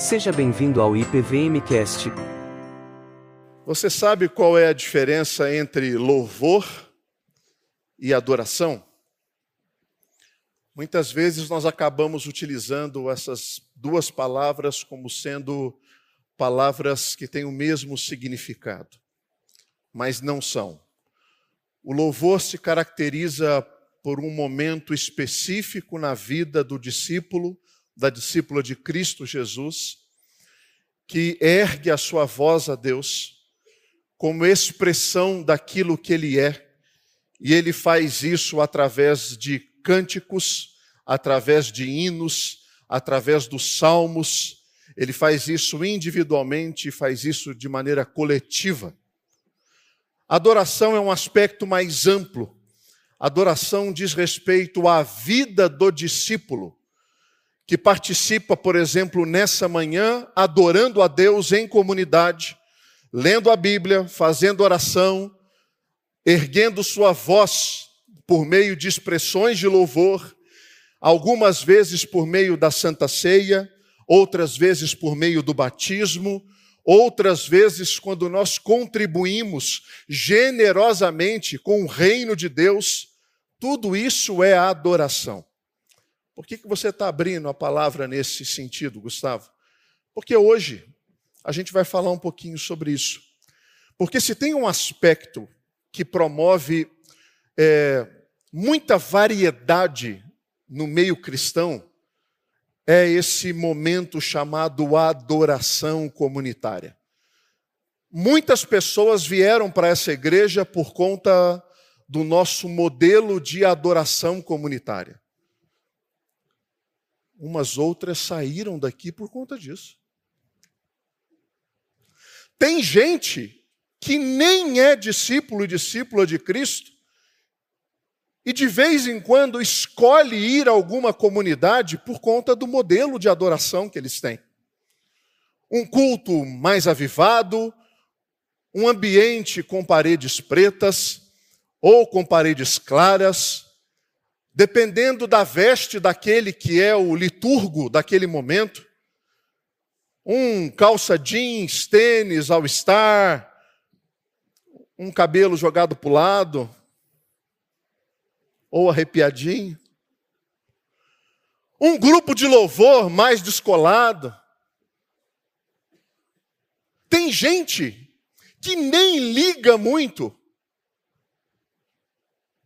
Seja bem-vindo ao IPVMcast. Você sabe qual é a diferença entre louvor e adoração? Muitas vezes nós acabamos utilizando essas duas palavras como sendo palavras que têm o mesmo significado, mas não são. O louvor se caracteriza por um momento específico na vida do discípulo, da discípula de Cristo Jesus, que ergue a sua voz a Deus como expressão daquilo que ele é, e ele faz isso através de cânticos, através de hinos, através dos salmos, ele faz isso individualmente faz isso de maneira coletiva. Adoração é um aspecto mais amplo. Adoração diz respeito à vida do discípulo, que participa, por exemplo, nessa manhã, adorando a Deus em comunidade, lendo a Bíblia, fazendo oração, erguendo sua voz por meio de expressões de louvor, algumas vezes por meio da Santa Ceia, outras vezes por meio do batismo, outras vezes quando nós contribuímos generosamente com o reino de Deus, tudo isso é adoração. Por que, que você está abrindo a palavra nesse sentido, Gustavo? Porque hoje a gente vai falar um pouquinho sobre isso. Porque se tem um aspecto que promove é, muita variedade no meio cristão, é esse momento chamado adoração comunitária. Muitas pessoas vieram para essa igreja por conta do nosso modelo de adoração comunitária. Umas outras saíram daqui por conta disso. Tem gente que nem é discípulo e discípula de Cristo, e de vez em quando escolhe ir a alguma comunidade por conta do modelo de adoração que eles têm. Um culto mais avivado, um ambiente com paredes pretas ou com paredes claras, dependendo da veste daquele que é o liturgo daquele momento. Um calça jeans, tênis ao estar, um cabelo jogado para o lado, ou arrepiadinho. Um grupo de louvor mais descolado. Tem gente que nem liga muito.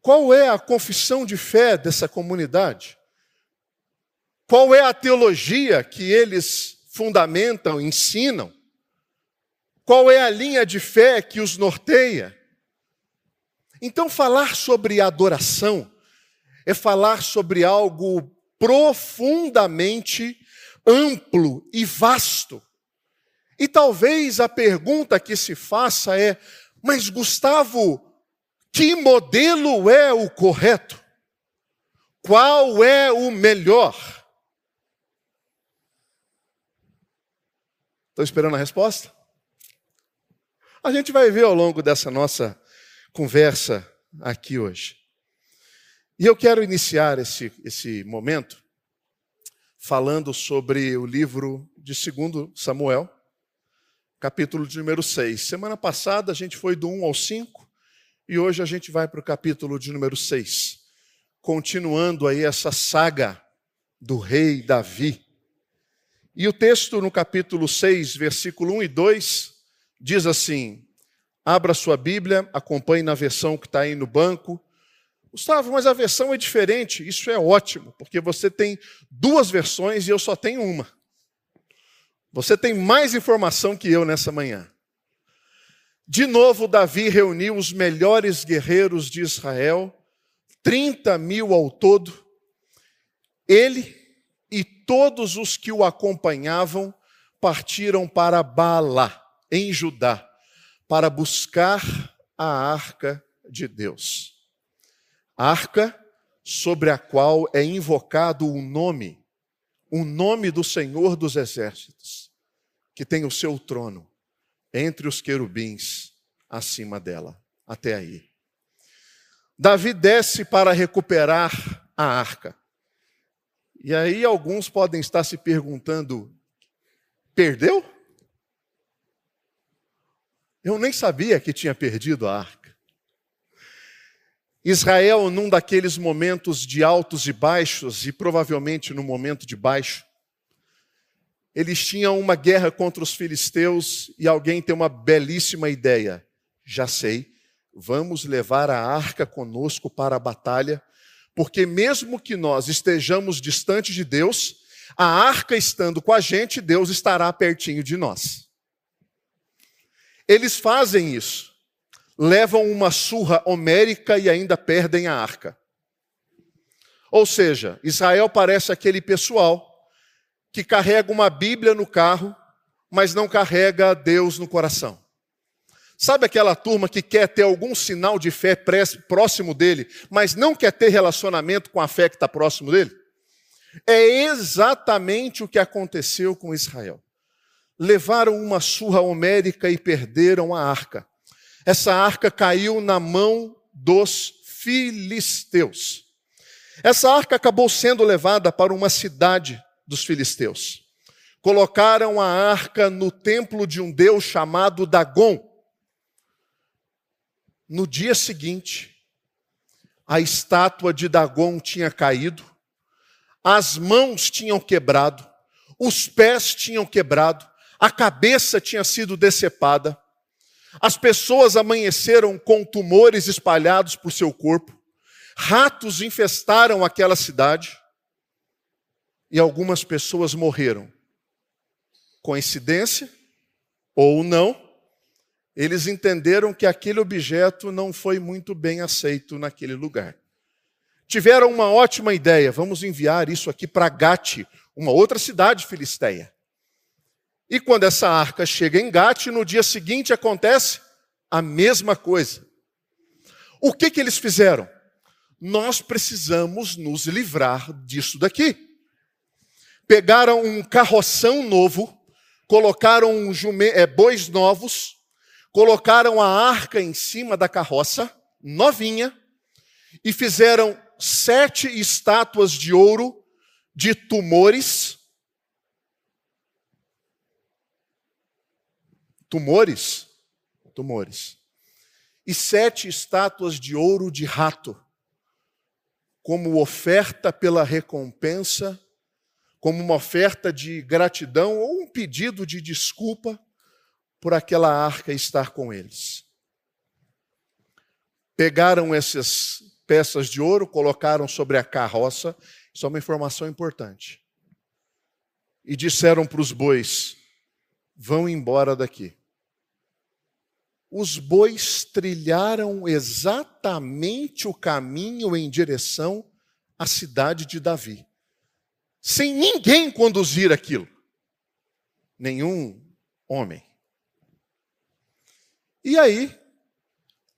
Qual é a confissão de fé dessa comunidade? Qual é a teologia que eles fundamentam, ensinam? Qual é a linha de fé que os norteia? Então, falar sobre adoração é falar sobre algo profundamente amplo e vasto. E talvez a pergunta que se faça é: mas Gustavo, que modelo é o correto? Qual é o melhor? Estou esperando a resposta? A gente vai ver ao longo dessa nossa conversa aqui hoje. E eu quero iniciar esse, esse momento falando sobre o livro de 2 Samuel, capítulo de número 6. Semana passada a gente foi do 1 ao 5 e hoje a gente vai para o capítulo de número 6, continuando aí essa saga do rei Davi. E o texto no capítulo 6, versículo 1 e 2, diz assim: abra sua Bíblia, acompanhe na versão que está aí no banco. Gustavo, mas a versão é diferente. Isso é ótimo, porque você tem duas versões e eu só tenho uma. Você tem mais informação que eu nessa manhã. De novo, Davi reuniu os melhores guerreiros de Israel, 30 mil ao todo. Ele e todos os que o acompanhavam partiram para Bala, em Judá, para buscar a arca de Deus arca sobre a qual é invocado o nome, o nome do Senhor dos Exércitos, que tem o seu trono entre os querubins acima dela. Até aí. Davi desce para recuperar a arca. E aí alguns podem estar se perguntando: Perdeu? Eu nem sabia que tinha perdido a arca. Israel, num daqueles momentos de altos e baixos, e provavelmente no momento de baixo, eles tinham uma guerra contra os filisteus e alguém tem uma belíssima ideia. Já sei, vamos levar a arca conosco para a batalha, porque mesmo que nós estejamos distante de Deus, a arca estando com a gente, Deus estará pertinho de nós. Eles fazem isso, levam uma surra homérica e ainda perdem a arca. Ou seja, Israel parece aquele pessoal que carrega uma Bíblia no carro, mas não carrega Deus no coração. Sabe aquela turma que quer ter algum sinal de fé próximo dele, mas não quer ter relacionamento com a fé que está próximo dele? É exatamente o que aconteceu com Israel. Levaram uma surra homérica e perderam a arca. Essa arca caiu na mão dos filisteus. Essa arca acabou sendo levada para uma cidade dos filisteus. Colocaram a arca no templo de um deus chamado Dagon. No dia seguinte, a estátua de Dagon tinha caído, as mãos tinham quebrado, os pés tinham quebrado, a cabeça tinha sido decepada, as pessoas amanheceram com tumores espalhados por seu corpo, ratos infestaram aquela cidade, e algumas pessoas morreram. Coincidência ou não, eles entenderam que aquele objeto não foi muito bem aceito naquele lugar. Tiveram uma ótima ideia, vamos enviar isso aqui para Gate, uma outra cidade filisteia. E quando essa arca chega em Gate, no dia seguinte acontece a mesma coisa. O que, que eles fizeram? Nós precisamos nos livrar disso daqui pegaram um carroção novo, colocaram um jume, é, bois novos, colocaram a arca em cima da carroça, novinha, e fizeram sete estátuas de ouro de tumores. Tumores? Tumores. E sete estátuas de ouro de rato, como oferta pela recompensa como uma oferta de gratidão ou um pedido de desculpa por aquela arca estar com eles. Pegaram essas peças de ouro, colocaram sobre a carroça, isso é uma informação importante. E disseram para os bois: vão embora daqui. Os bois trilharam exatamente o caminho em direção à cidade de Davi sem ninguém conduzir aquilo. Nenhum homem. E aí,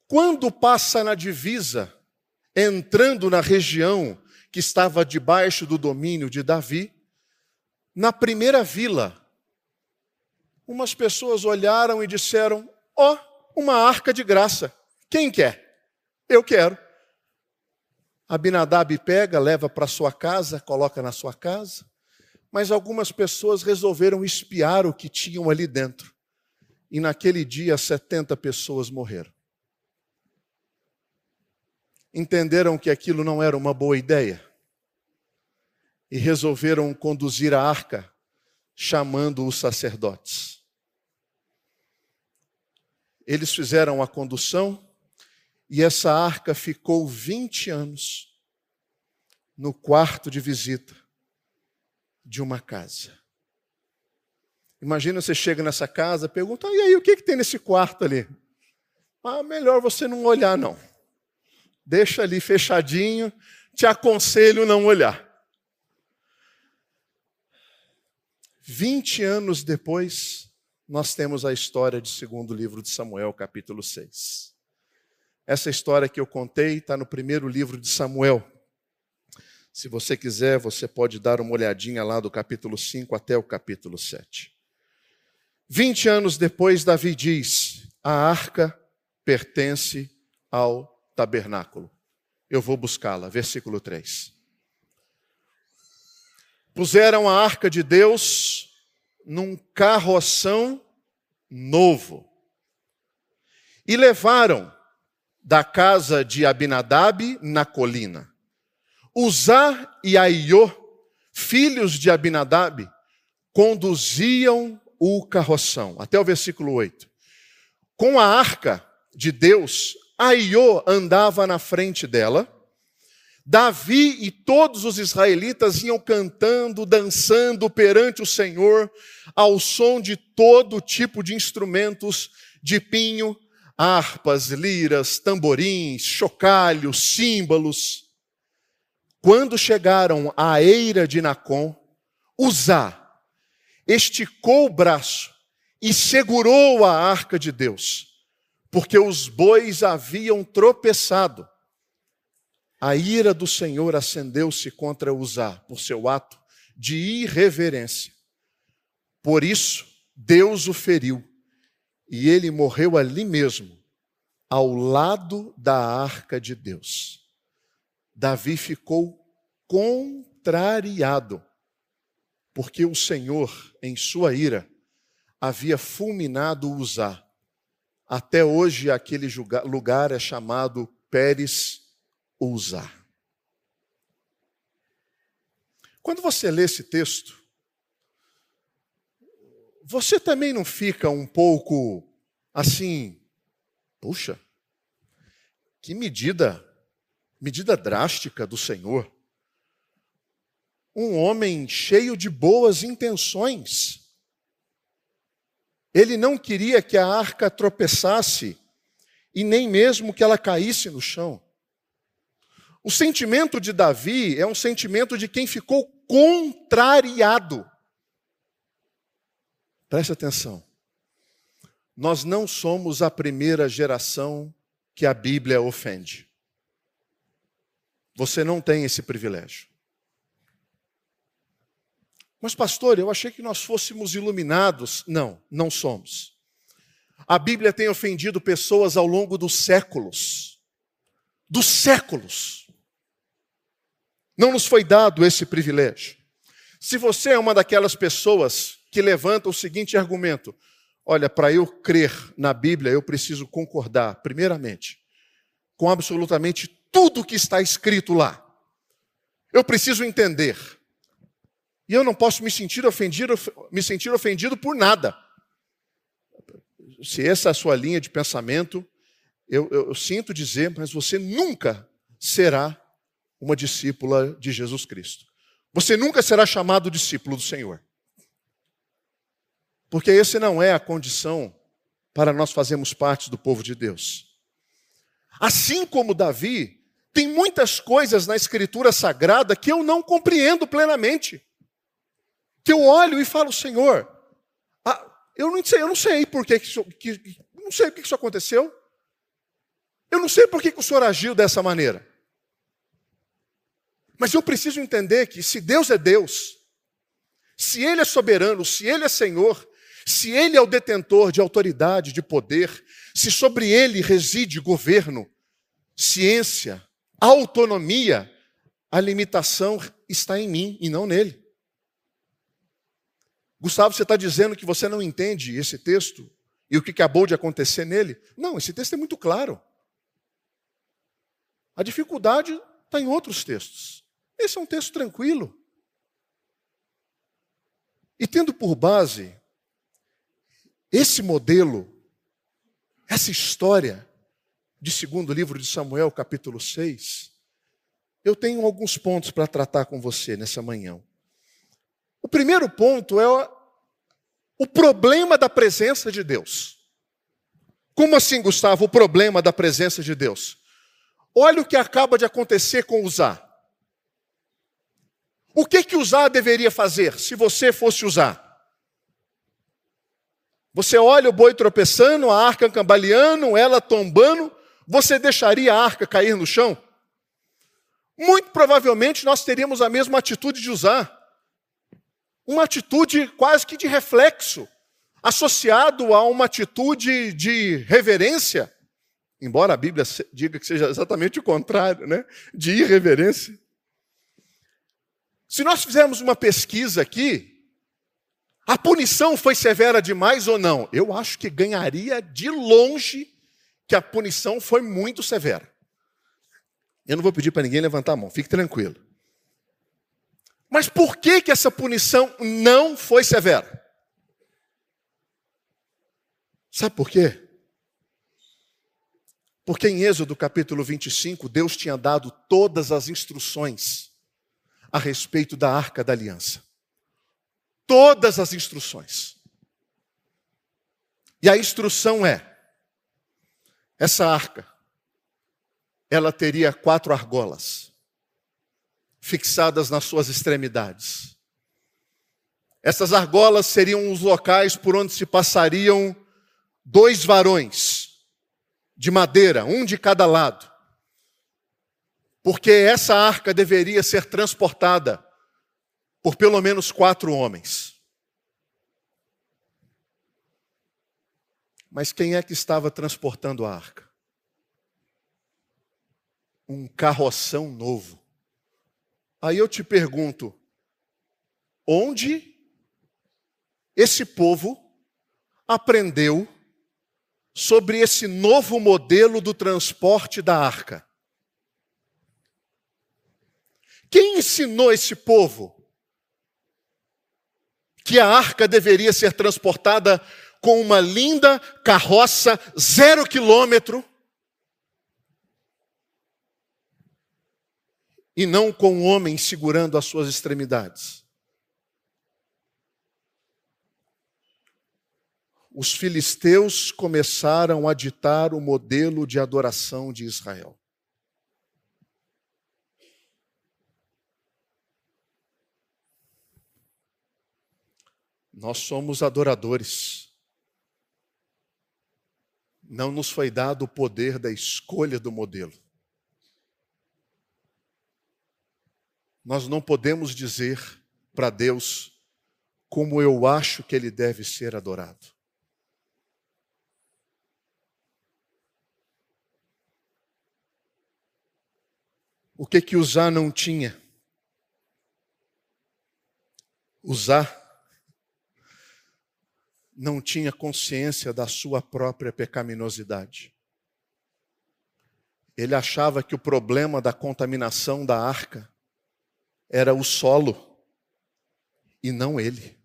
quando passa na divisa, entrando na região que estava debaixo do domínio de Davi, na primeira vila, umas pessoas olharam e disseram: Ó, oh, uma arca de graça. Quem quer? Eu quero. Abinadab pega, leva para sua casa, coloca na sua casa, mas algumas pessoas resolveram espiar o que tinham ali dentro. E naquele dia, 70 pessoas morreram. Entenderam que aquilo não era uma boa ideia e resolveram conduzir a arca, chamando os sacerdotes. Eles fizeram a condução e essa arca ficou 20 anos no quarto de visita de uma casa. Imagina você chega nessa casa, pergunta: e aí, o que, que tem nesse quarto ali? Ah, melhor você não olhar, não. Deixa ali fechadinho, te aconselho não olhar. 20 anos depois, nós temos a história de segundo livro de Samuel, capítulo 6. Essa história que eu contei está no primeiro livro de Samuel. Se você quiser, você pode dar uma olhadinha lá do capítulo 5 até o capítulo 7. Vinte anos depois, Davi diz: A arca pertence ao tabernáculo. Eu vou buscá-la. Versículo 3. Puseram a arca de Deus num carroção novo. E levaram da casa de Abinadab na colina. Uzá e Aiô, filhos de Abinadab, conduziam o carroção. Até o versículo 8. Com a arca de Deus, Aiô andava na frente dela. Davi e todos os israelitas iam cantando, dançando perante o Senhor, ao som de todo tipo de instrumentos de pinho, harpas, liras, tamborins, chocalhos, símbolos. Quando chegaram à eira de Nacon, Uzá esticou o braço e segurou a arca de Deus, porque os bois haviam tropeçado. A ira do Senhor acendeu-se contra Uzá por seu ato de irreverência. Por isso, Deus o feriu e ele morreu ali mesmo, ao lado da arca de Deus. Davi ficou contrariado, porque o Senhor, em sua ira, havia fulminado Uzá. Até hoje aquele lugar é chamado Pérez Uzá. Quando você lê esse texto, você também não fica um pouco assim, puxa, que medida, medida drástica do Senhor. Um homem cheio de boas intenções. Ele não queria que a arca tropeçasse e nem mesmo que ela caísse no chão. O sentimento de Davi é um sentimento de quem ficou contrariado. Preste atenção. Nós não somos a primeira geração que a Bíblia ofende. Você não tem esse privilégio. Mas, pastor, eu achei que nós fôssemos iluminados. Não, não somos. A Bíblia tem ofendido pessoas ao longo dos séculos. Dos séculos. Não nos foi dado esse privilégio. Se você é uma daquelas pessoas que levanta o seguinte argumento: olha, para eu crer na Bíblia, eu preciso concordar, primeiramente, com absolutamente tudo que está escrito lá. Eu preciso entender. E eu não posso me sentir ofendido, me sentir ofendido por nada. Se essa é a sua linha de pensamento, eu, eu, eu sinto dizer, mas você nunca será uma discípula de Jesus Cristo. Você nunca será chamado discípulo do Senhor. Porque esse não é a condição para nós fazermos parte do povo de Deus. Assim como Davi, tem muitas coisas na Escritura Sagrada que eu não compreendo plenamente. Que eu olho e falo, Senhor, ah, eu não sei, eu não sei por que, isso, que não sei por que isso aconteceu. Eu não sei por que, que o Senhor agiu dessa maneira. Mas eu preciso entender que se Deus é Deus, se Ele é soberano, se Ele é Senhor, se ele é o detentor de autoridade, de poder, se sobre ele reside governo, ciência, autonomia, a limitação está em mim e não nele. Gustavo, você está dizendo que você não entende esse texto e o que acabou de acontecer nele? Não, esse texto é muito claro. A dificuldade está em outros textos. Esse é um texto tranquilo. E tendo por base esse modelo, essa história de segundo livro de Samuel, capítulo 6, eu tenho alguns pontos para tratar com você nessa manhã. O primeiro ponto é o problema da presença de Deus. Como assim, Gustavo, o problema da presença de Deus? Olha o que acaba de acontecer com Uzá. O que que Uzá deveria fazer se você fosse Uzá? Você olha o boi tropeçando, a arca cambaleando, ela tombando, você deixaria a arca cair no chão? Muito provavelmente nós teríamos a mesma atitude de usar. Uma atitude quase que de reflexo, associado a uma atitude de reverência, embora a Bíblia diga que seja exatamente o contrário, né? de irreverência. Se nós fizermos uma pesquisa aqui, A punição foi severa demais ou não? Eu acho que ganharia de longe que a punição foi muito severa. Eu não vou pedir para ninguém levantar a mão, fique tranquilo. Mas por que, que essa punição não foi severa? Sabe por quê? Porque em Êxodo capítulo 25, Deus tinha dado todas as instruções a respeito da arca da aliança. Todas as instruções. E a instrução é: essa arca, ela teria quatro argolas, fixadas nas suas extremidades. Essas argolas seriam os locais por onde se passariam dois varões de madeira, um de cada lado. Porque essa arca deveria ser transportada por pelo menos quatro homens. Mas quem é que estava transportando a arca? Um carroção novo. Aí eu te pergunto: onde esse povo aprendeu sobre esse novo modelo do transporte da arca. Quem ensinou esse povo que a arca deveria ser transportada com uma linda carroça zero quilômetro e não com um homem segurando as suas extremidades? os filisteus começaram a ditar o modelo de adoração de Israel. Nós somos adoradores. Não nos foi dado o poder da escolha do modelo. Nós não podemos dizer para Deus como eu acho que ele deve ser adorado. O que que Uzá não tinha? Uzá não tinha consciência da sua própria pecaminosidade. Ele achava que o problema da contaminação da arca era o solo e não ele.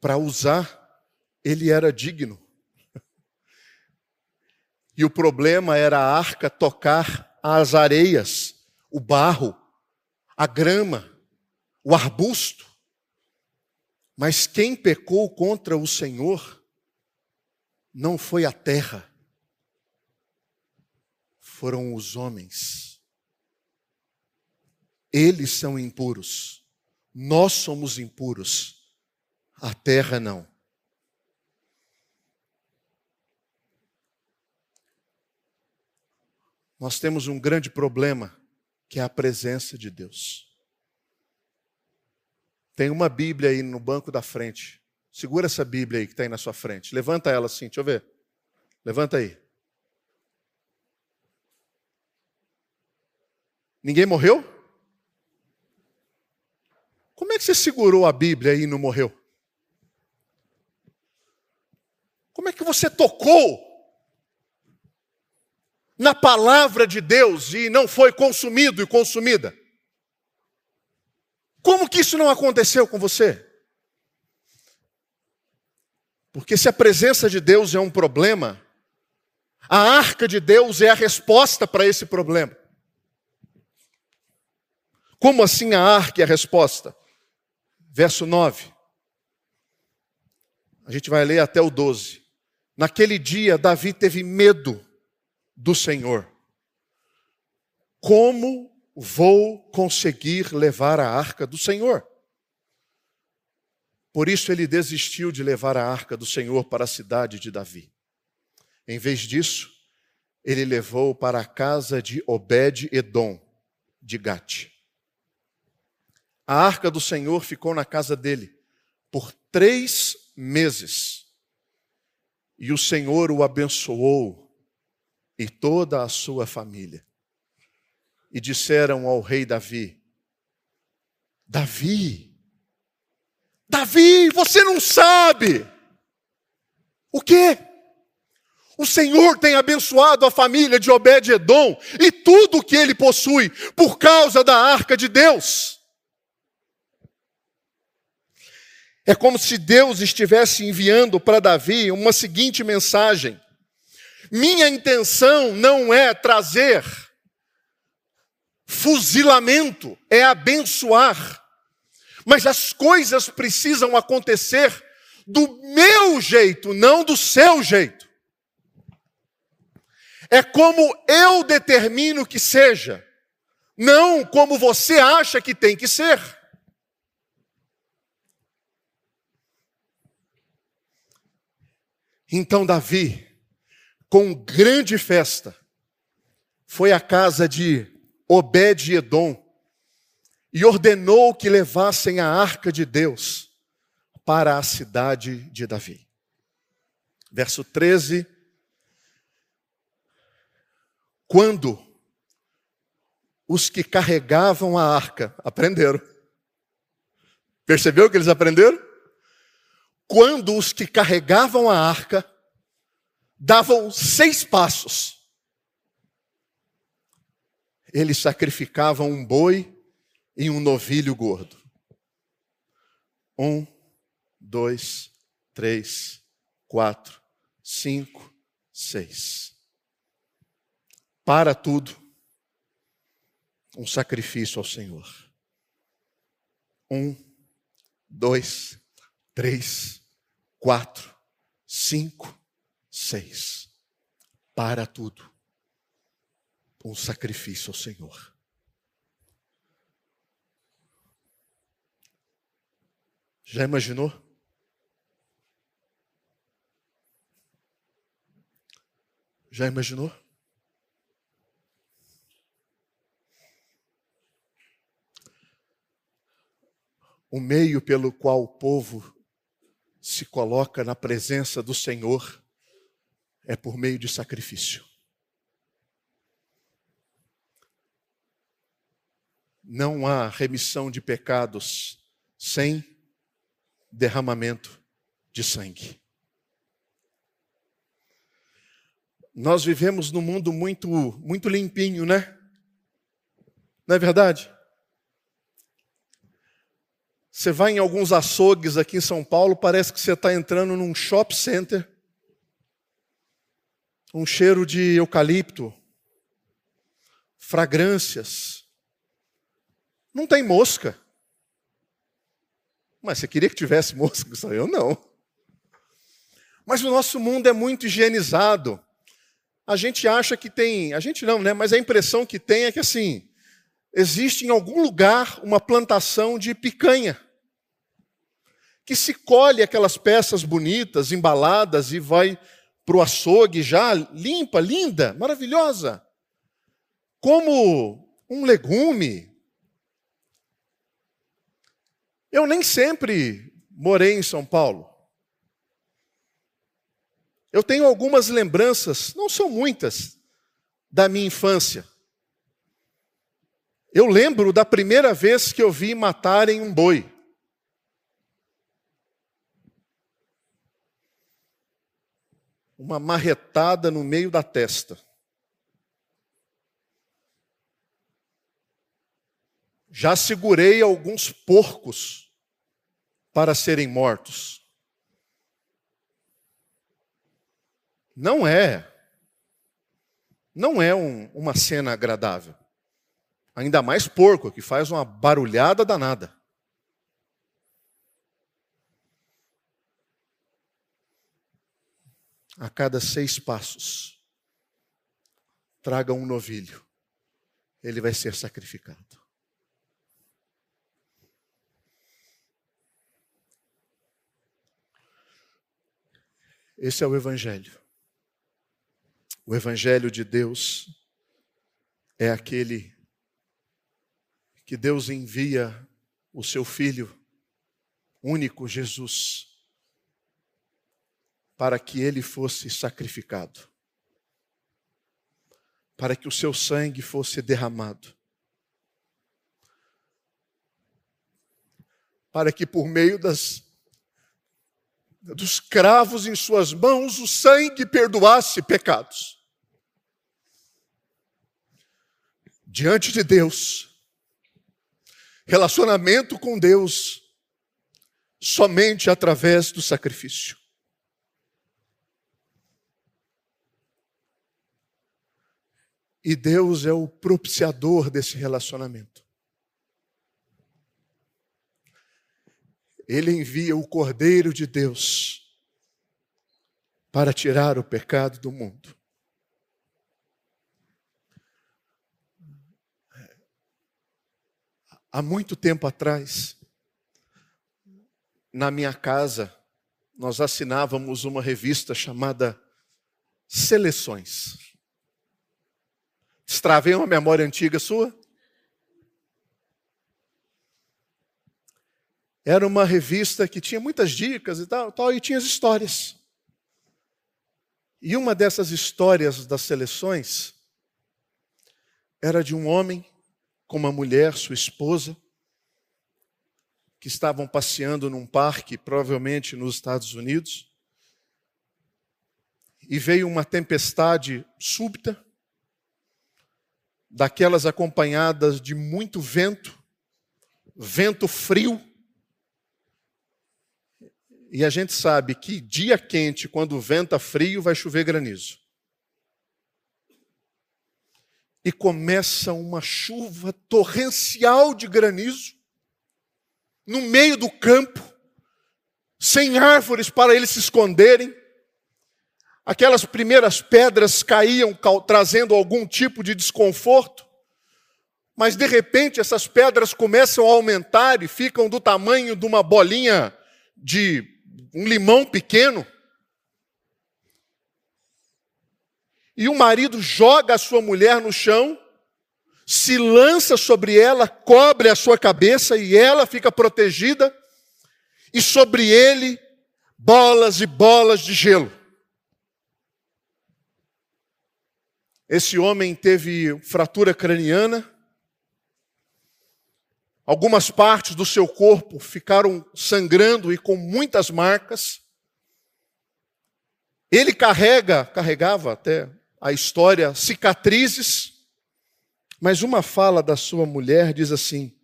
Para usar, ele era digno. E o problema era a arca tocar as areias, o barro, a grama, o arbusto. Mas quem pecou contra o Senhor não foi a terra, foram os homens. Eles são impuros, nós somos impuros, a terra não. nós temos um grande problema, que é a presença de Deus. Tem uma Bíblia aí no banco da frente. Segura essa Bíblia aí que está aí na sua frente. Levanta ela assim, deixa eu ver. Levanta aí. Ninguém morreu? Como é que você segurou a Bíblia aí e não morreu? Como é que você tocou na palavra de Deus e não foi consumido e consumida? Como que isso não aconteceu com você? Porque se a presença de Deus é um problema, a arca de Deus é a resposta para esse problema. Como assim a arca é a resposta? Verso 9. A gente vai ler até o 12. Naquele dia, Davi teve medo do Senhor. Como vou conseguir levar a arca do Senhor? Por isso ele desistiu de levar a arca do Senhor para a cidade de Davi. Em vez disso, ele levou para a casa de Obed-Edom, de Gate. A arca do Senhor ficou na casa dele por três meses. E o Senhor o abençoou e toda a sua família. E disseram ao rei Davi: Davi, Davi, você não sabe. O quê? O Senhor tem abençoado a família de Obed-Edom e tudo o que ele possui por causa da arca de Deus. É como se Deus estivesse enviando para Davi uma seguinte mensagem: Minha intenção não é trazer fuzilamento, é abençoar. Mas as coisas precisam acontecer do meu jeito, não do seu jeito. É como eu determino que seja, não como você acha que tem que ser. Então Davi, com grande festa, foi à casa de Obed-Edom e ordenou que levassem a arca de Deus para a cidade de Davi. Verso 13. Quando os que carregavam a arca aprenderam. Percebeu que eles aprenderam? Quando os que carregavam a arca davam seis passos, eles sacrificavam um boi e um novilho gordo. Um, dois, três, quatro, cinco, seis. Para tudo, um sacrifício ao Senhor. Um, dois, três, quatro, cinco, seis. Para tudo, um sacrifício ao Senhor. Já imaginou? Já imaginou? O meio pelo qual o povo se coloca na presença do Senhor é por meio de sacrifício. Não há remissão de pecados sem derramamento de sangue. Nós vivemos num mundo muito, muito limpinho, né? Não é verdade? Você vai em alguns açougues aqui em São Paulo, parece que você está entrando num shopping center. Um cheiro de eucalipto, fragrâncias. Não tem mosca. Mas você queria que tivesse mosca? Eu não. Mas o nosso mundo é muito higienizado. A gente acha que tem, a gente não, né? Mas a impressão que tem é que assim, existe em algum lugar uma plantação de picanha. Que se colhe aquelas peças bonitas, embaladas e vai para o açougue já limpa, linda, maravilhosa. Como um legume, eu nem sempre morei em São Paulo. Eu tenho algumas lembranças, não são muitas, da minha infância. Eu lembro da primeira vez que eu vi matarem um boi. Uma marretada no meio da testa. Já segurei alguns porcos para serem mortos. Não é, não é um, uma cena agradável. Ainda mais porco, que faz uma barulhada danada. A cada seis passos, traga um novilho, ele vai ser sacrificado. Esse é o Evangelho. O Evangelho de Deus é aquele que Deus envia o seu Filho único, Jesus, para que ele fosse sacrificado, para que o seu sangue fosse derramado, para que por meio das dos cravos em suas mãos o sangue perdoasse pecados. Diante de Deus, relacionamento com Deus somente através do sacrifício. E Deus é o propiciador desse relacionamento. Ele envia o Cordeiro de Deus para tirar o pecado do mundo. Há muito tempo atrás, na minha casa, nós assinávamos uma revista chamada Seleções. Destravei uma memória antiga sua? Era uma revista que tinha muitas dicas e tal, tal, e tinha as histórias. E uma dessas histórias das seleções era de um homem com uma mulher, sua esposa, que estavam passeando num parque, provavelmente nos Estados Unidos, e veio uma tempestade súbita, daquelas acompanhadas de muito vento, vento frio. E a gente sabe que dia quente, quando venta frio, vai chover granizo. E começa uma chuva torrencial de granizo, no meio do campo, sem árvores para eles se esconderem. Aquelas primeiras pedras caíam trazendo algum tipo de desconforto, mas de repente essas pedras começam a aumentar e ficam do tamanho de uma bolinha de um limão pequeno. E o marido joga a sua mulher no chão, se lança sobre ela, cobre a sua cabeça e ela fica protegida, e sobre ele bolas e bolas de gelo. Esse homem teve fratura craniana, algumas partes do seu corpo ficaram sangrando e com muitas marcas. Ele carrega, carregava até a história, cicatrizes, mas uma fala da sua mulher diz assim: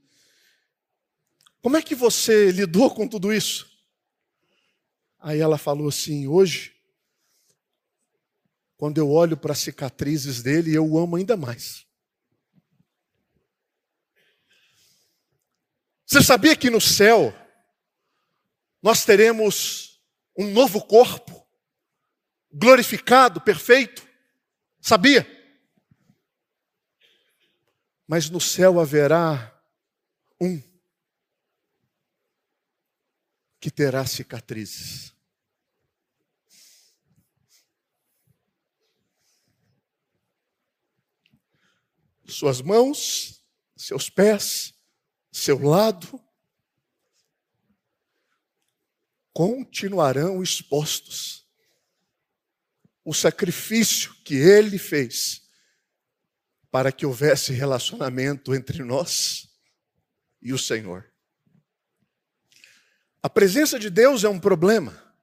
Como é que você lidou com tudo isso? Aí ela falou assim: Hoje quando eu olho para as cicatrizes dele, eu o amo ainda mais. Você sabia que no céu nós teremos um novo corpo, glorificado, perfeito? Sabia? Mas no céu haverá um que terá cicatrizes. suas mãos, seus pés, seu lado, continuarão expostos. O sacrifício que ele fez para que houvesse relacionamento entre nós e o Senhor. A presença de Deus é um problema,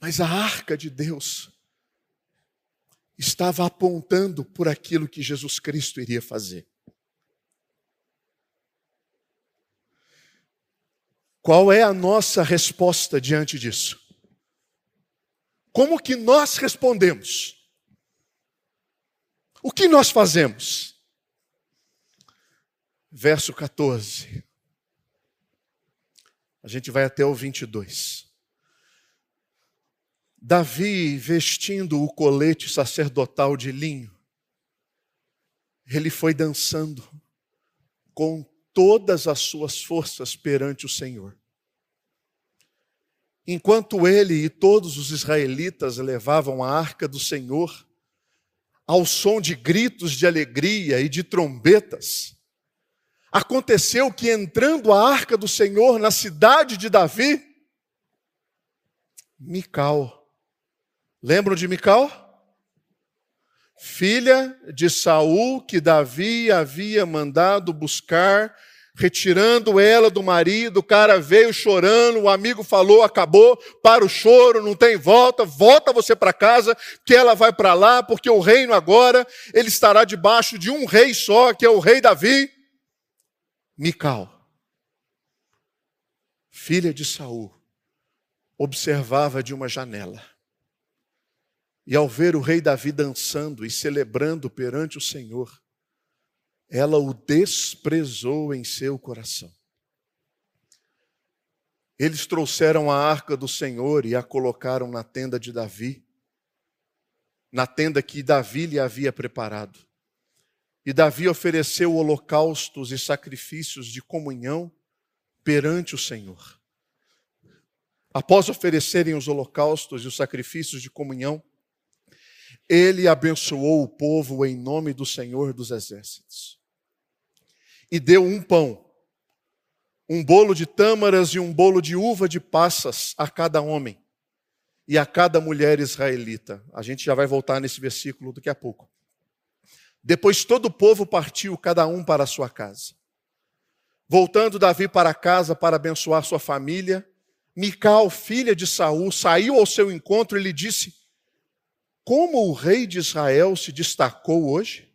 mas a arca de Deus estava apontando por aquilo que Jesus Cristo iria fazer. Qual é a nossa resposta diante disso? Como que nós respondemos? O que nós fazemos? Verso 14. A gente vai até o 22. Davi, vestindo o colete sacerdotal de linho, ele foi dançando com todas as suas forças perante o Senhor. Enquanto ele e todos os israelitas levavam a arca do Senhor, ao som de gritos de alegria e de trombetas, aconteceu que entrando a arca do Senhor na cidade de Davi, Mical, Lembram de Mical? Filha de Saul, que Davi havia mandado buscar retirando ela do marido, o cara veio chorando, o amigo falou, acabou, para o choro, não tem volta, volta você para casa, que ela vai para lá, porque o reino agora, ele estará debaixo de um rei só, que é o rei Davi. Mical, filha de Saul, observava de uma janela. E ao ver o rei Davi dançando e celebrando perante o Senhor, ela o desprezou em seu coração. Eles trouxeram a arca do Senhor e a colocaram na tenda de Davi, na tenda que Davi lhe havia preparado. E Davi ofereceu holocaustos e sacrifícios de comunhão perante o Senhor. Após oferecerem os holocaustos e os sacrifícios de comunhão, ele abençoou o povo em nome do Senhor dos Exércitos. E deu um pão, um bolo de tâmaras e um bolo de uva de passas a cada homem e a cada mulher israelita. A gente já vai voltar nesse versículo daqui a pouco. Depois todo o povo partiu, cada um para a sua casa. Voltando Davi para casa para abençoar sua família, Mical, filha de Saul, saiu ao seu encontro e lhe disse: como o rei de Israel se destacou hoje?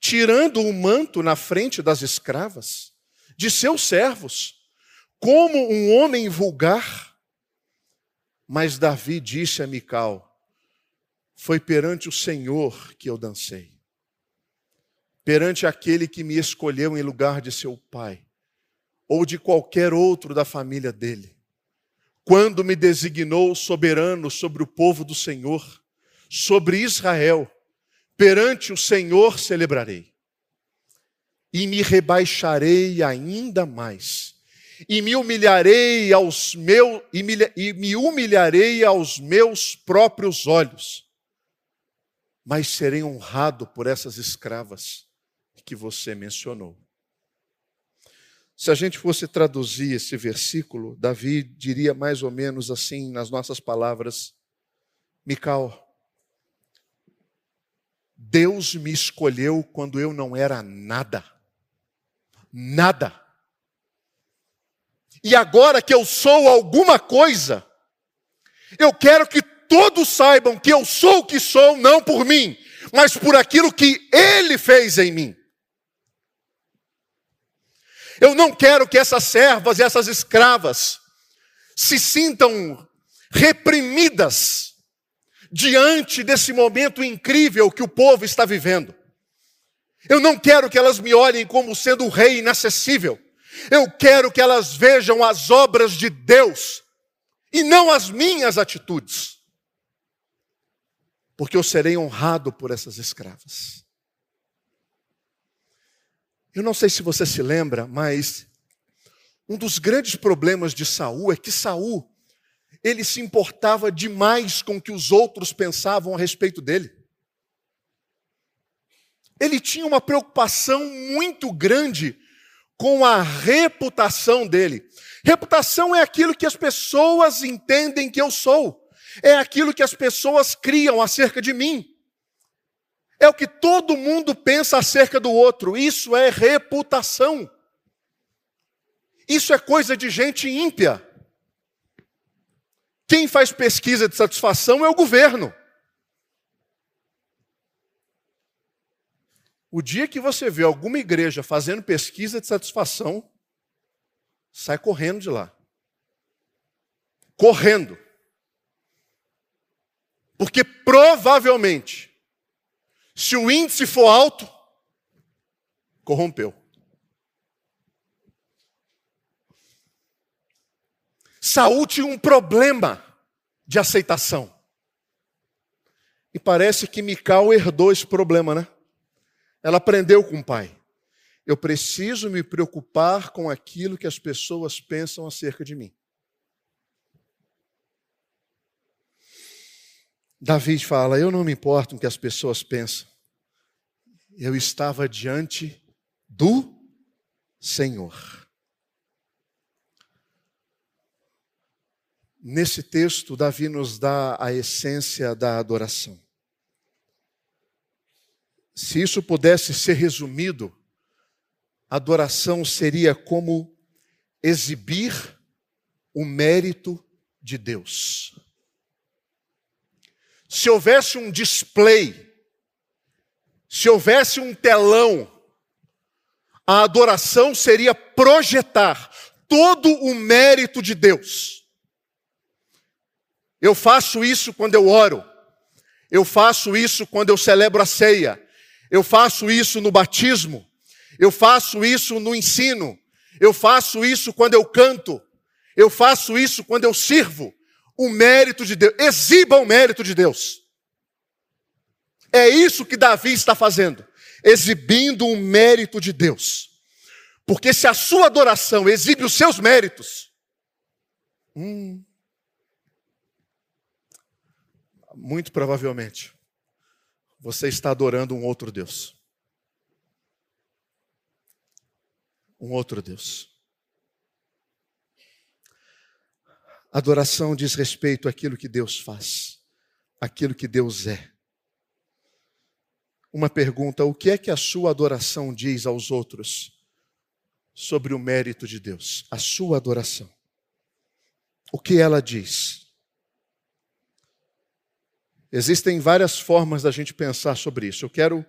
Tirando o manto na frente das escravas, de seus servos, como um homem vulgar. Mas Davi disse a Mical: Foi perante o Senhor que eu dancei, perante aquele que me escolheu em lugar de seu pai, ou de qualquer outro da família dele quando me designou soberano sobre o povo do Senhor, sobre Israel, perante o Senhor celebrarei. E me rebaixarei ainda mais, e me humilharei aos meus e e me humilharei aos meus próprios olhos. Mas serei honrado por essas escravas que você mencionou. Se a gente fosse traduzir esse versículo, Davi diria mais ou menos assim nas nossas palavras: Mical, Deus me escolheu quando eu não era nada. Nada. E agora que eu sou alguma coisa, eu quero que todos saibam que eu sou o que sou, não por mim, mas por aquilo que Ele fez em mim. Eu não quero que essas servas e essas escravas se sintam reprimidas diante desse momento incrível que o povo está vivendo. Eu não quero que elas me olhem como sendo o rei inacessível. Eu quero que elas vejam as obras de Deus e não as minhas atitudes. Porque eu serei honrado por essas escravas. Eu não sei se você se lembra, mas um dos grandes problemas de Saul é que Saul ele se importava demais com o que os outros pensavam a respeito dele. Ele tinha uma preocupação muito grande com a reputação dele. Reputação é aquilo que as pessoas entendem que eu sou, é aquilo que as pessoas criam acerca de mim. É o que todo mundo pensa acerca do outro. Isso é reputação. Isso é coisa de gente ímpia. Quem faz pesquisa de satisfação é o governo. O dia que você vê alguma igreja fazendo pesquisa de satisfação, sai correndo de lá. Correndo. Porque provavelmente se o índice for alto, corrompeu. Saúl tinha um problema de aceitação. E parece que Mical herdou esse problema, né? Ela aprendeu com o pai. Eu preciso me preocupar com aquilo que as pessoas pensam acerca de mim. Davi fala: Eu não me importo com o que as pessoas pensam. Eu estava diante do Senhor. Nesse texto, Davi nos dá a essência da adoração. Se isso pudesse ser resumido adoração seria como exibir o mérito de Deus. Se houvesse um display, se houvesse um telão, a adoração seria projetar todo o mérito de Deus. Eu faço isso quando eu oro, eu faço isso quando eu celebro a ceia, eu faço isso no batismo, eu faço isso no ensino, eu faço isso quando eu canto, eu faço isso quando eu sirvo. O mérito de Deus, exiba o mérito de Deus. É isso que Davi está fazendo, exibindo o mérito de Deus. Porque se a sua adoração exibe os seus méritos, hum, muito provavelmente você está adorando um outro Deus. Um outro Deus. Adoração diz respeito àquilo que Deus faz, àquilo que Deus é. Uma pergunta: o que é que a sua adoração diz aos outros sobre o mérito de Deus? A sua adoração. O que ela diz? Existem várias formas da gente pensar sobre isso. Eu quero,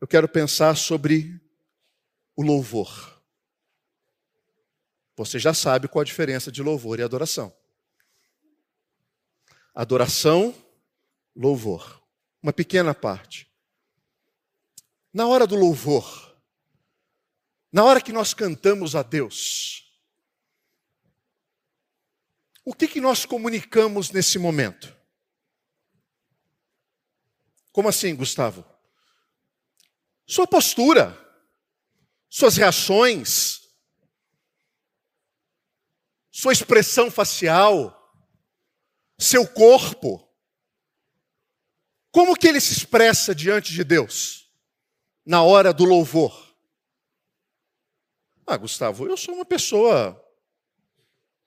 eu quero pensar sobre o louvor. Você já sabe qual a diferença de louvor e adoração. Adoração, louvor. Uma pequena parte. Na hora do louvor, na hora que nós cantamos a Deus, o que, que nós comunicamos nesse momento? Como assim, Gustavo? Sua postura, suas reações, sua expressão facial, seu corpo. Como que ele se expressa diante de Deus na hora do louvor? Ah, Gustavo, eu sou uma pessoa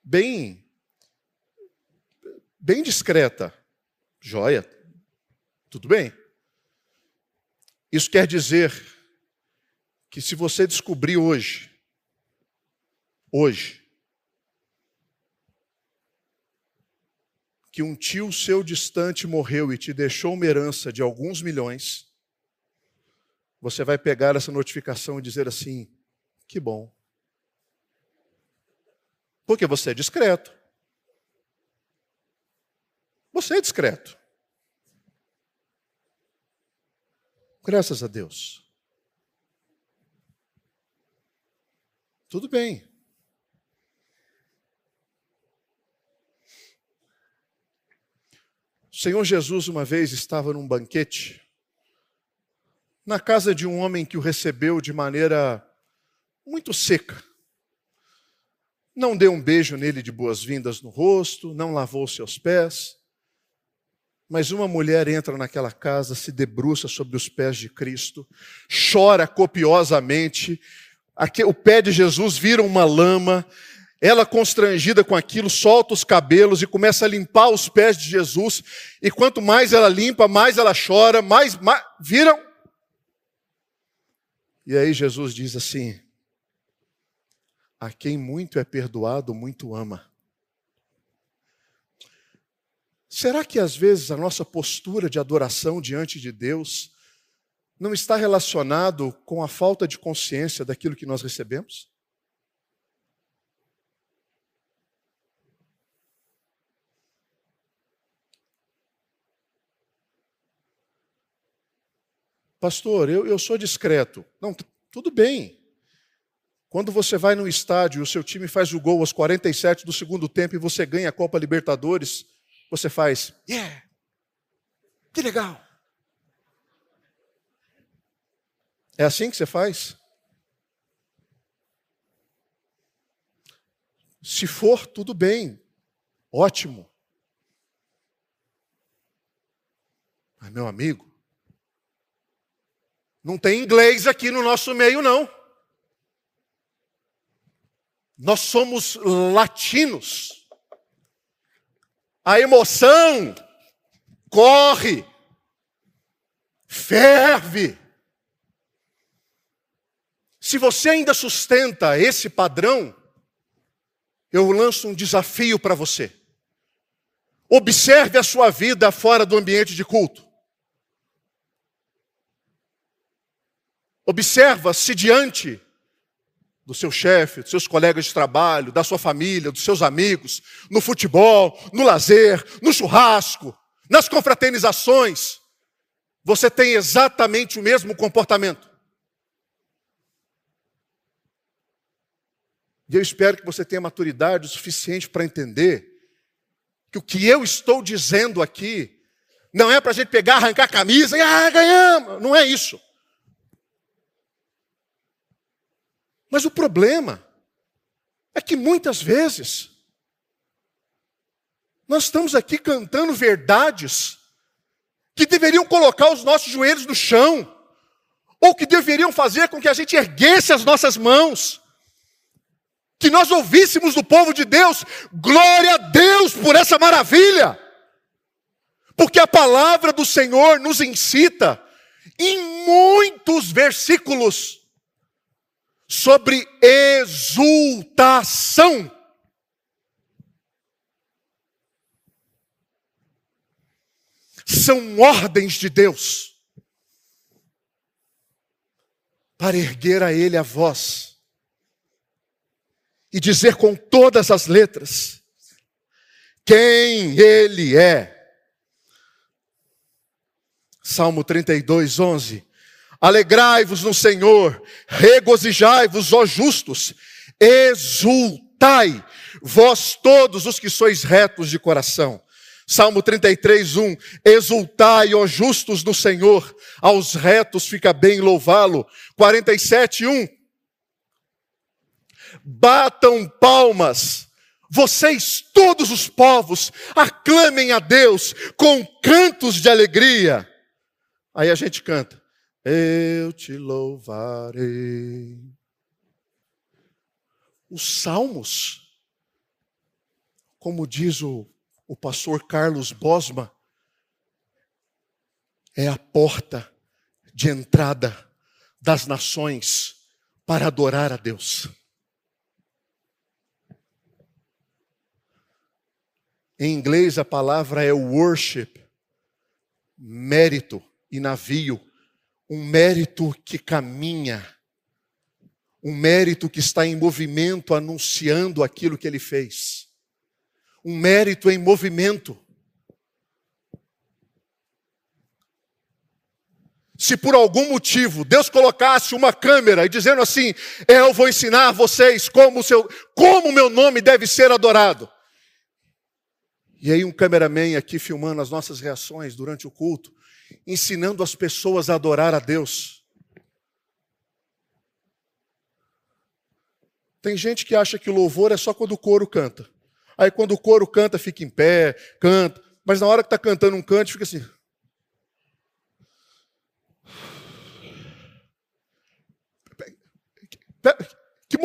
bem bem discreta. Joia. Tudo bem? Isso quer dizer que se você descobrir hoje, hoje, que um tio seu distante morreu e te deixou uma herança de alguns milhões, você vai pegar essa notificação e dizer assim: que bom. Porque você é discreto. Você é discreto. Graças a Deus. Tudo bem. O Senhor Jesus uma vez estava num banquete na casa de um homem que o recebeu de maneira muito seca. Não deu um beijo nele de boas-vindas no rosto, não lavou seus pés. Mas uma mulher entra naquela casa, se debruça sobre os pés de Cristo, chora copiosamente, o pé de Jesus vira uma lama, ela, constrangida com aquilo, solta os cabelos e começa a limpar os pés de Jesus. E quanto mais ela limpa, mais ela chora, mais, mais viram? E aí Jesus diz assim: A quem muito é perdoado, muito ama. Será que às vezes a nossa postura de adoração diante de Deus não está relacionado com a falta de consciência daquilo que nós recebemos? Pastor, eu, eu sou discreto. Não, tudo bem. Quando você vai no estádio e o seu time faz o gol aos 47 do segundo tempo e você ganha a Copa Libertadores, você faz, yeah, que legal. É assim que você faz? Se for, tudo bem, ótimo. Mas, meu amigo, não tem inglês aqui no nosso meio, não. Nós somos latinos. A emoção corre, ferve. Se você ainda sustenta esse padrão, eu lanço um desafio para você. Observe a sua vida fora do ambiente de culto. Observa se diante do seu chefe, dos seus colegas de trabalho, da sua família, dos seus amigos, no futebol, no lazer, no churrasco, nas confraternizações, você tem exatamente o mesmo comportamento. E eu espero que você tenha maturidade o suficiente para entender que o que eu estou dizendo aqui não é para a gente pegar, arrancar a camisa e ah, ganhamos. Não é isso. Mas o problema é que muitas vezes nós estamos aqui cantando verdades que deveriam colocar os nossos joelhos no chão, ou que deveriam fazer com que a gente erguesse as nossas mãos. Que nós ouvíssemos do povo de Deus, glória a Deus por essa maravilha, porque a palavra do Senhor nos incita em muitos versículos sobre exultação. São ordens de Deus para erguer a Ele a voz e dizer com todas as letras quem Ele é. Salmo 32, 11. Alegrai-vos no Senhor, regozijai-vos, ó justos, exultai, vós todos os que sois retos de coração. Salmo 33, 1. Exultai, ó justos no Senhor, aos retos fica bem louvá-lo. 47, 1 batam palmas. Vocês, todos os povos, aclamem a Deus com cantos de alegria. Aí a gente canta: Eu te louvarei. Os salmos, como diz o, o pastor Carlos Bosma, é a porta de entrada das nações para adorar a Deus. Em inglês a palavra é worship, mérito e navio, um mérito que caminha, um mérito que está em movimento anunciando aquilo que ele fez, um mérito em movimento. Se por algum motivo Deus colocasse uma câmera e dizendo assim: Eu vou ensinar vocês como o como meu nome deve ser adorado. E aí um cameraman aqui filmando as nossas reações durante o culto, ensinando as pessoas a adorar a Deus. Tem gente que acha que o louvor é só quando o coro canta. Aí quando o coro canta, fica em pé, canta. Mas na hora que está cantando um canto, fica assim. Que,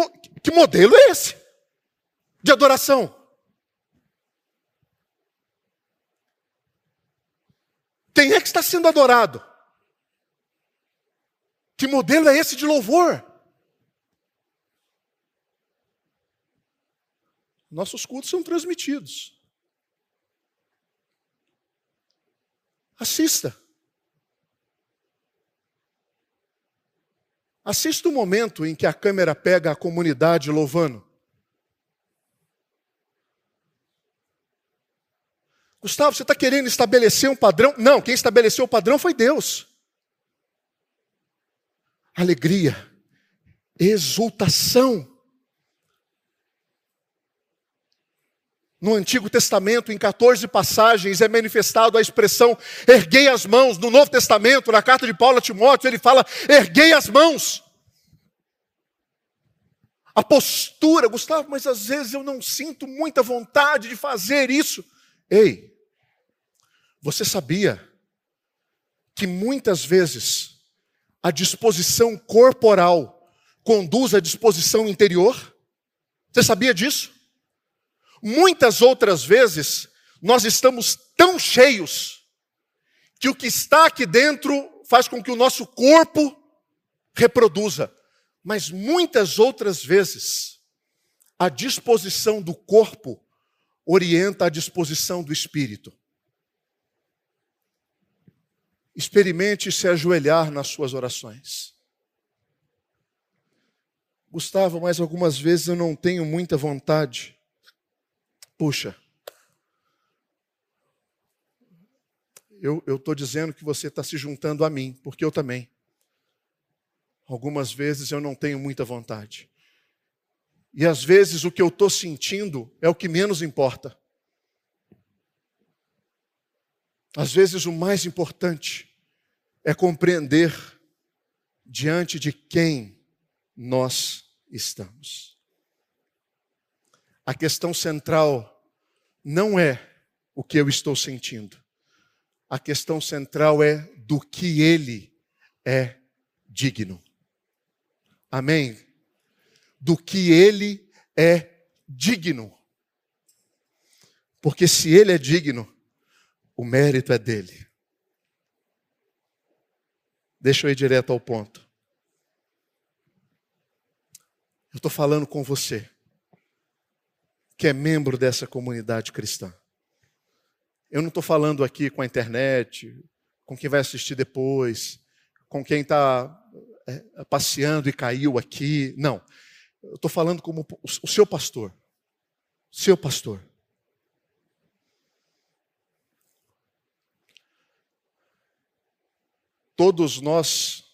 que modelo é esse de adoração? Quem é que está sendo adorado? Que modelo é esse de louvor? Nossos cultos são transmitidos. Assista. Assista o momento em que a câmera pega a comunidade louvando. Gustavo, você está querendo estabelecer um padrão? Não, quem estabeleceu o padrão foi Deus. Alegria, exultação. No Antigo Testamento, em 14 passagens, é manifestado a expressão erguei as mãos. No Novo Testamento, na carta de Paulo a Timóteo, ele fala erguei as mãos. A postura, Gustavo, mas às vezes eu não sinto muita vontade de fazer isso. Ei, você sabia que muitas vezes a disposição corporal conduz à disposição interior? Você sabia disso? Muitas outras vezes nós estamos tão cheios que o que está aqui dentro faz com que o nosso corpo reproduza, Mas muitas outras vezes, a disposição do corpo orienta a disposição do espírito. Experimente se ajoelhar nas suas orações. Gustavo, mas algumas vezes eu não tenho muita vontade. Puxa, eu estou dizendo que você está se juntando a mim, porque eu também. Algumas vezes eu não tenho muita vontade. E às vezes o que eu estou sentindo é o que menos importa. Às vezes o mais importante é compreender diante de quem nós estamos. A questão central não é o que eu estou sentindo. A questão central é do que ele é digno. Amém? Do que ele é digno. Porque se ele é digno, o mérito é dele. Deixa eu ir direto ao ponto. Eu estou falando com você, que é membro dessa comunidade cristã. Eu não estou falando aqui com a internet, com quem vai assistir depois, com quem está é, passeando e caiu aqui. Não. Eu estou falando como o seu pastor. Seu pastor. Todos nós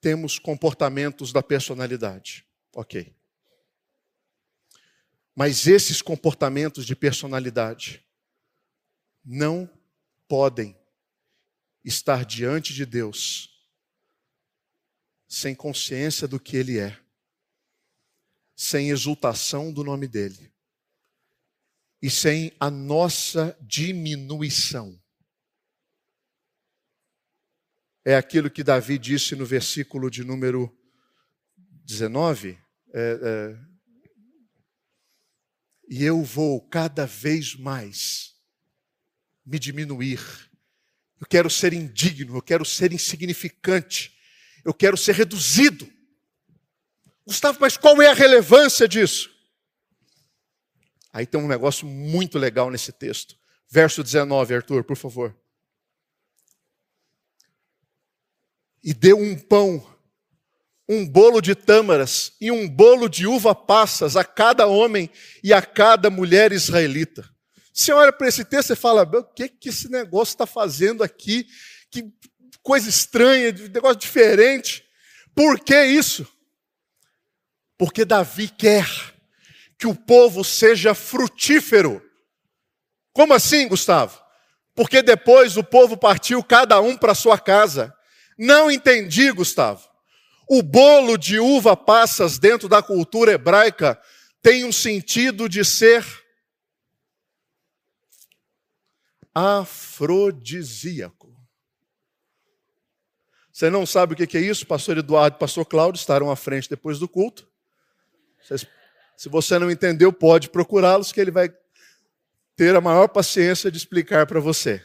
temos comportamentos da personalidade. Ok. Mas esses comportamentos de personalidade não podem estar diante de Deus sem consciência do que Ele é, sem exultação do nome dEle e sem a nossa diminuição. É aquilo que Davi disse no versículo de número 19. É, é, e eu vou cada vez mais me diminuir. Eu quero ser indigno, eu quero ser insignificante, eu quero ser reduzido. Gustavo, mas qual é a relevância disso? Aí tem um negócio muito legal nesse texto. Verso 19, Arthur, por favor. E deu um pão, um bolo de tâmaras e um bolo de uva passas a cada homem e a cada mulher israelita. Você olha para esse texto e fala: o que, que esse negócio está fazendo aqui? Que coisa estranha, negócio diferente. Por que isso? Porque Davi quer que o povo seja frutífero. Como assim, Gustavo? Porque depois o povo partiu cada um para sua casa. Não entendi, Gustavo. O bolo de uva passas dentro da cultura hebraica tem um sentido de ser afrodisíaco. Você não sabe o que é isso? Pastor Eduardo e pastor Cláudio estarão à frente depois do culto. Se você não entendeu, pode procurá-los, que ele vai ter a maior paciência de explicar para você.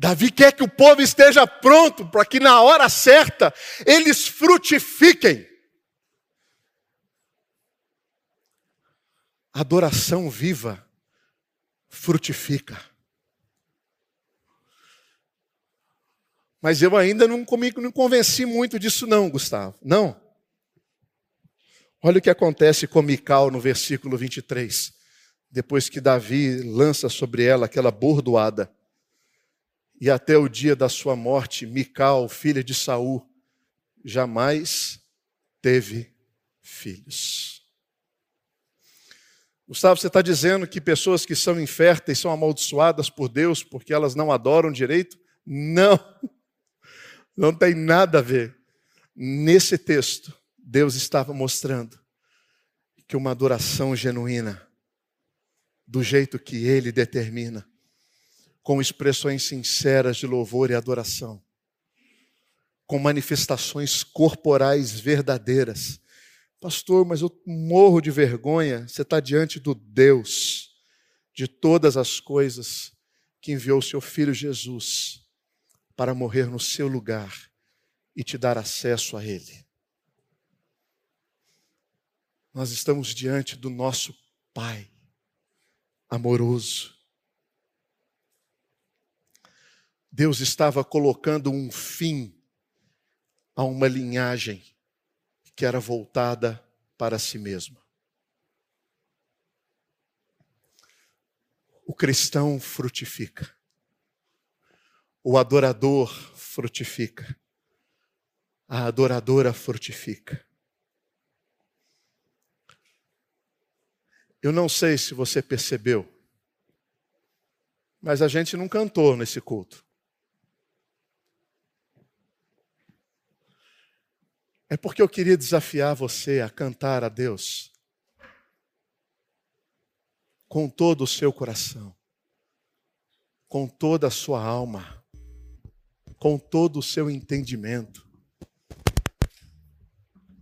Davi quer que o povo esteja pronto para que na hora certa eles frutifiquem. Adoração viva frutifica. Mas eu ainda não, comigo, não convenci muito disso, não, Gustavo. Não. Olha o que acontece com Mical no versículo 23. Depois que Davi lança sobre ela aquela bordoada e até o dia da sua morte, Mical, filha de Saul, jamais teve filhos. Gustavo, você está dizendo que pessoas que são inférteis são amaldiçoadas por Deus porque elas não adoram direito? Não, não tem nada a ver. Nesse texto, Deus estava mostrando que uma adoração genuína, do jeito que Ele determina, com expressões sinceras de louvor e adoração, com manifestações corporais verdadeiras. Pastor, mas eu morro de vergonha. Você está diante do Deus de todas as coisas que enviou seu filho Jesus para morrer no seu lugar e te dar acesso a Ele. Nós estamos diante do nosso Pai amoroso. Deus estava colocando um fim a uma linhagem que era voltada para si mesma. O cristão frutifica. O adorador frutifica. A adoradora frutifica. Eu não sei se você percebeu, mas a gente não cantou nesse culto. É porque eu queria desafiar você a cantar a Deus com todo o seu coração, com toda a sua alma, com todo o seu entendimento.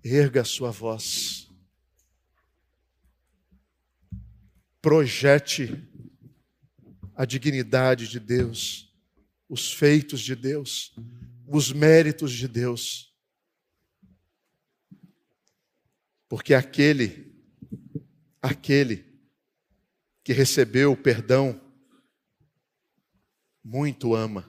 Erga a sua voz. Projete a dignidade de Deus, os feitos de Deus, os méritos de Deus. Porque aquele, aquele que recebeu o perdão, muito ama.